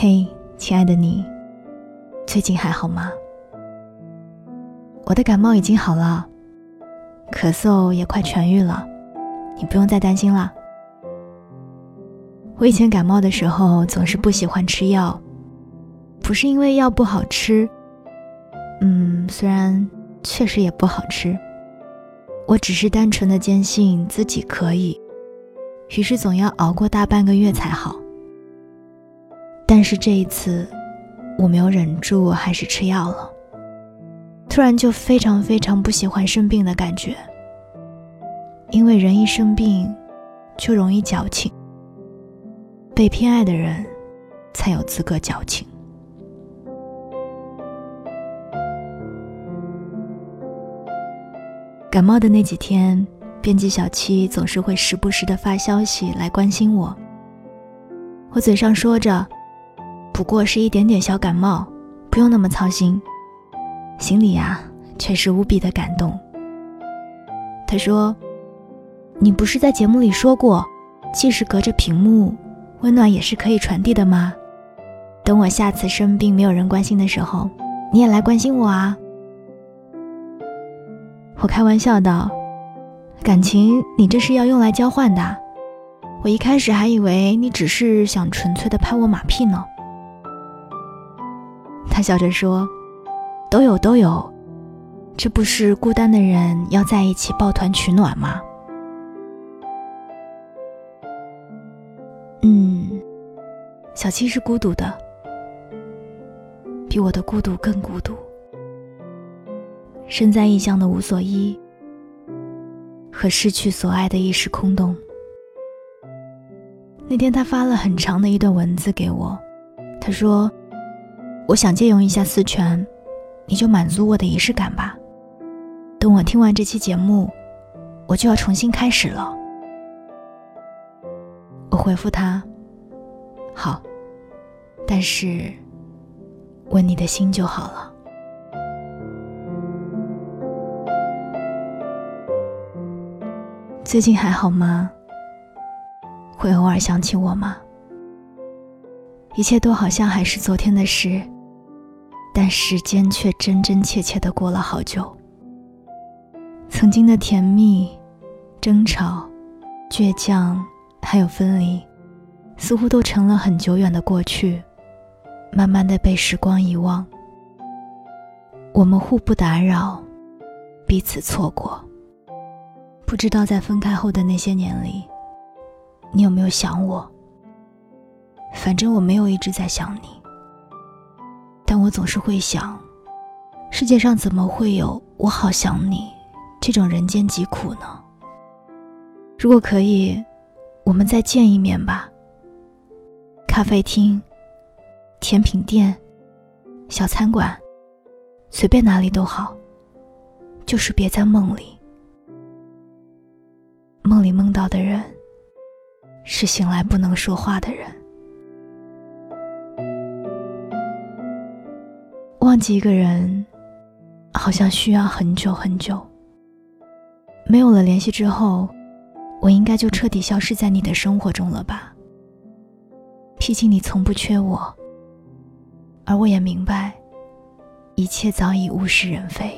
嘿，亲爱的你，最近还好吗？我的感冒已经好了，咳嗽也快痊愈了，你不用再担心了。我以前感冒的时候总是不喜欢吃药，不是因为药不好吃，嗯，虽然确实也不好吃，我只是单纯的坚信自己可以，于是总要熬过大半个月才好。但是这一次，我没有忍住，还是吃药了。突然就非常非常不喜欢生病的感觉，因为人一生病，就容易矫情。被偏爱的人，才有资格矫情。感冒的那几天，编辑小七总是会时不时的发消息来关心我。我嘴上说着。不过是一点点小感冒，不用那么操心。心里呀，却是无比的感动。他说：“你不是在节目里说过，即使隔着屏幕，温暖也是可以传递的吗？等我下次生病没有人关心的时候，你也来关心我啊。”我开玩笑道：“感情你这是要用来交换的，我一开始还以为你只是想纯粹的拍我马屁呢。”他笑着说：“都有都有，这不是孤单的人要在一起抱团取暖吗？”嗯，小七是孤独的，比我的孤独更孤独。身在异乡的无所依，和失去所爱的一时空洞。那天他发了很长的一段文字给我，他说。我想借用一下四全，你就满足我的仪式感吧。等我听完这期节目，我就要重新开始了。我回复他：“好，但是问你的心就好了。”最近还好吗？会偶尔想起我吗？一切都好像还是昨天的事。但时间却真真切切的过了好久。曾经的甜蜜、争吵、倔强，还有分离，似乎都成了很久远的过去，慢慢的被时光遗忘。我们互不打扰，彼此错过。不知道在分开后的那些年里，你有没有想我？反正我没有一直在想你。我总是会想，世界上怎么会有“我好想你”这种人间疾苦呢？如果可以，我们再见一面吧。咖啡厅、甜品店、小餐馆，随便哪里都好，就是别在梦里。梦里梦到的人，是醒来不能说话的人。忘记一个人，好像需要很久很久。没有了联系之后，我应该就彻底消失在你的生活中了吧？毕竟你从不缺我，而我也明白，一切早已物是人非。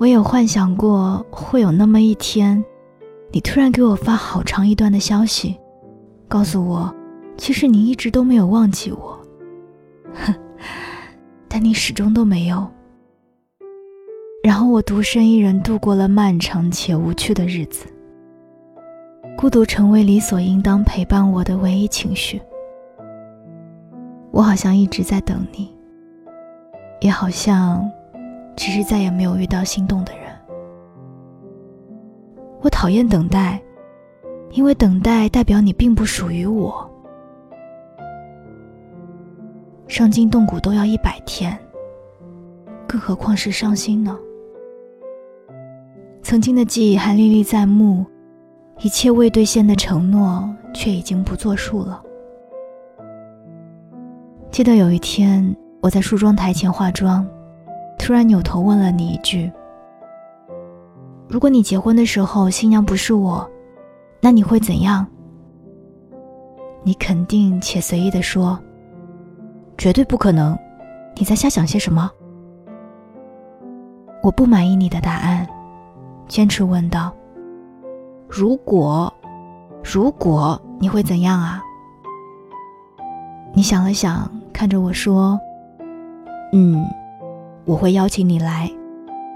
我有幻想过会有那么一天，你突然给我发好长一段的消息，告诉我，其实你一直都没有忘记我。哼，但你始终都没有。然后我独身一人度过了漫长且无趣的日子，孤独成为理所应当陪伴我的唯一情绪。我好像一直在等你，也好像只是再也没有遇到心动的人。我讨厌等待，因为等待代表你并不属于我。伤筋动骨都要一百天，更何况是伤心呢？曾经的记忆还历历在目，一切未兑现的承诺却已经不作数了。记得有一天，我在梳妆台前化妆，突然扭头问了你一句：“如果你结婚的时候新娘不是我，那你会怎样？”你肯定且随意地说：“绝对不可能，你在瞎想些什么？”我不满意你的答案，坚持问道：“如果，如果你会怎样啊？”你想了想，看着我说：“嗯，我会邀请你来，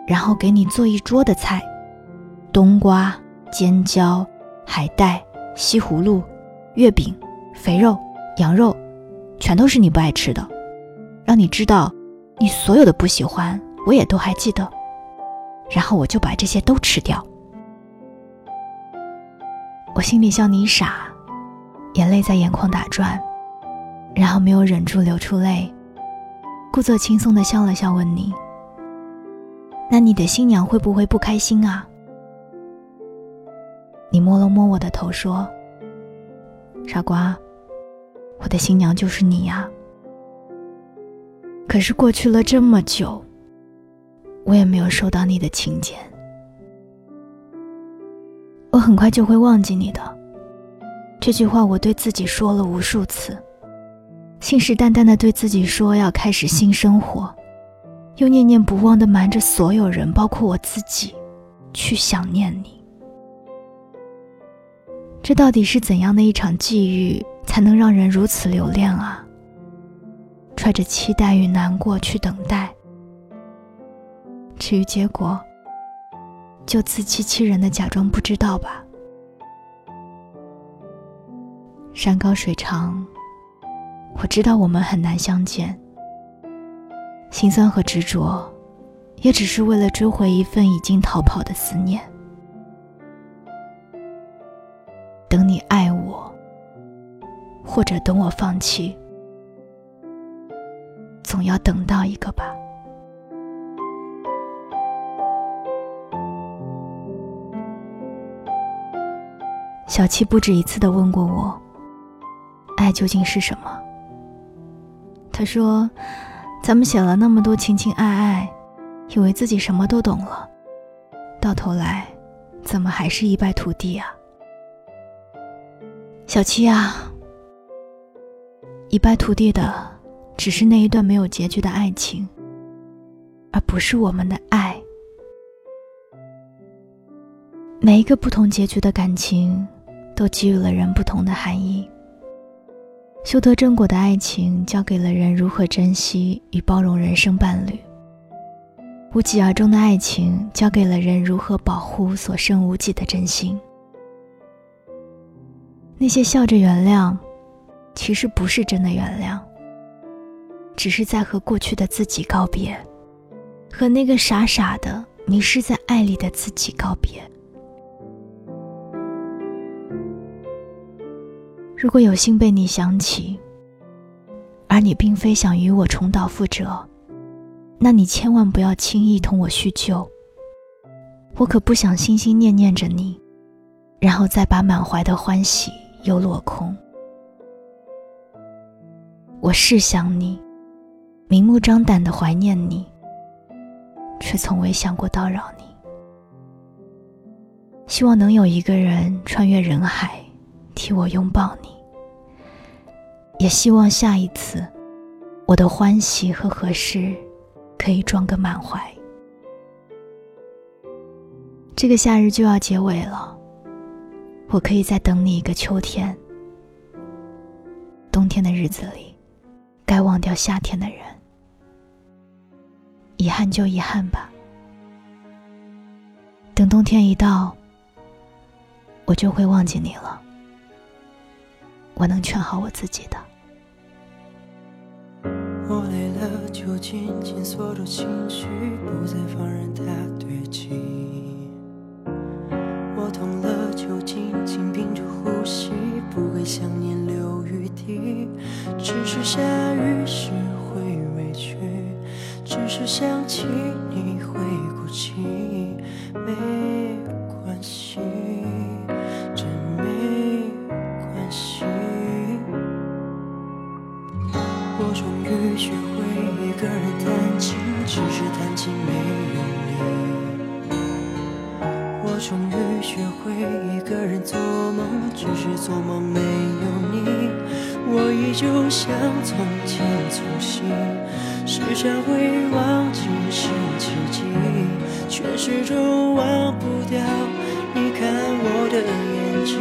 然后给你做一桌的菜，冬瓜、尖椒、海带、西葫芦、月饼。”肥肉、羊肉，全都是你不爱吃的，让你知道，你所有的不喜欢，我也都还记得，然后我就把这些都吃掉。我心里笑你傻，眼泪在眼眶打转，然后没有忍住流出泪，故作轻松的笑了笑，问你：“那你的新娘会不会不开心啊？”你摸了摸我的头说：“傻瓜。”我的新娘就是你呀。可是过去了这么久，我也没有收到你的请柬。我很快就会忘记你的。这句话我对自己说了无数次，信誓旦旦的对自己说要开始新生活，又念念不忘的瞒着所有人，包括我自己，去想念你。这到底是怎样的一场际遇？才能让人如此留恋啊！揣着期待与难过去等待，至于结果，就自欺欺人的假装不知道吧。山高水长，我知道我们很难相见。心酸和执着，也只是为了追回一份已经逃跑的思念。等你爱我。或者等我放弃，总要等到一个吧。小七不止一次的问过我，爱究竟是什么？他说：“咱们写了那么多情情爱爱，以为自己什么都懂了，到头来，怎么还是一败涂地啊？”小七啊。一败涂地的，只是那一段没有结局的爱情，而不是我们的爱。每一个不同结局的感情，都给予了人不同的含义。修得正果的爱情，教给了人如何珍惜与包容人生伴侣；无疾而终的爱情，教给了人如何保护所剩无几的真心。那些笑着原谅。其实不是真的原谅，只是在和过去的自己告别，和那个傻傻的迷失在爱里的自己告别。如果有幸被你想起，而你并非想与我重蹈覆辙，那你千万不要轻易同我叙旧。我可不想心心念念着你，然后再把满怀的欢喜又落空。我是想你，明目张胆的怀念你，却从未想过叨扰你。希望能有一个人穿越人海，替我拥抱你。也希望下一次，我的欢喜和合适，可以装个满怀。这个夏日就要结尾了，我可以再等你一个秋天。冬天的日子里。该忘掉夏天的人，遗憾就遗憾吧。等冬天一到，我就会忘记你了。我能劝好我自己的。我累了，就紧紧锁住情绪，不再放任它堆积。只是下雨时会委屈，只是想起你会哭泣，没关系，真没关系。我终于学会一个人弹琴，只是弹琴没有你。我终于学会一个人做梦，只是做梦没。就像从前粗心，时常会忘记是奇迹，却始终忘不掉你看我的眼睛。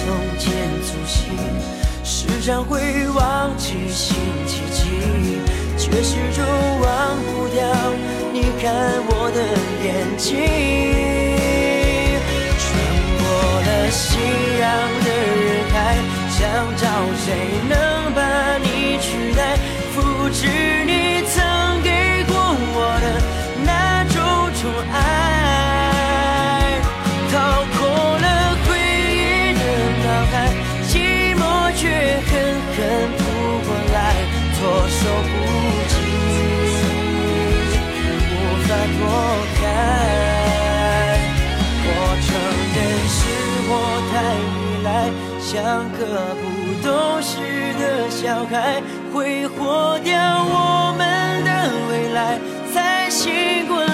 从前粗心，时常会忘记星期几，却始终忘不掉。你看我的眼睛，穿过了夕阳的人海，想找谁能把你取代，复制。像个不懂事的小孩，挥霍掉我们的未来，才醒过来。